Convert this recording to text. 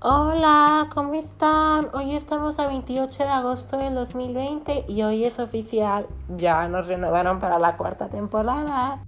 Hola, ¿cómo están? Hoy estamos a 28 de agosto del 2020 y hoy es oficial, ya nos renovaron para la cuarta temporada.